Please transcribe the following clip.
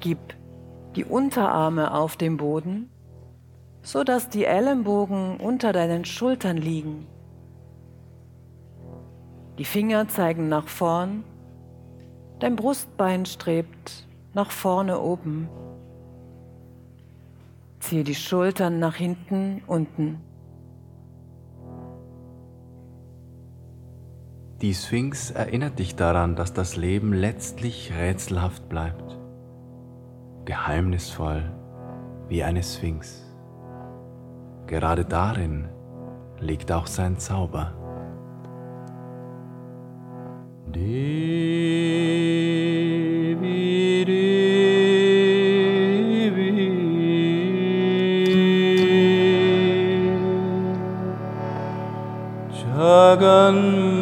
Gib die Unterarme auf dem Boden, so dass die Ellenbogen unter deinen Schultern liegen. Die Finger zeigen nach vorn, dein Brustbein strebt nach vorne oben. Ziehe die Schultern nach hinten unten. Die Sphinx erinnert dich daran, dass das Leben letztlich rätselhaft bleibt, geheimnisvoll wie eine Sphinx. Gerade darin liegt auch sein Zauber. Jagan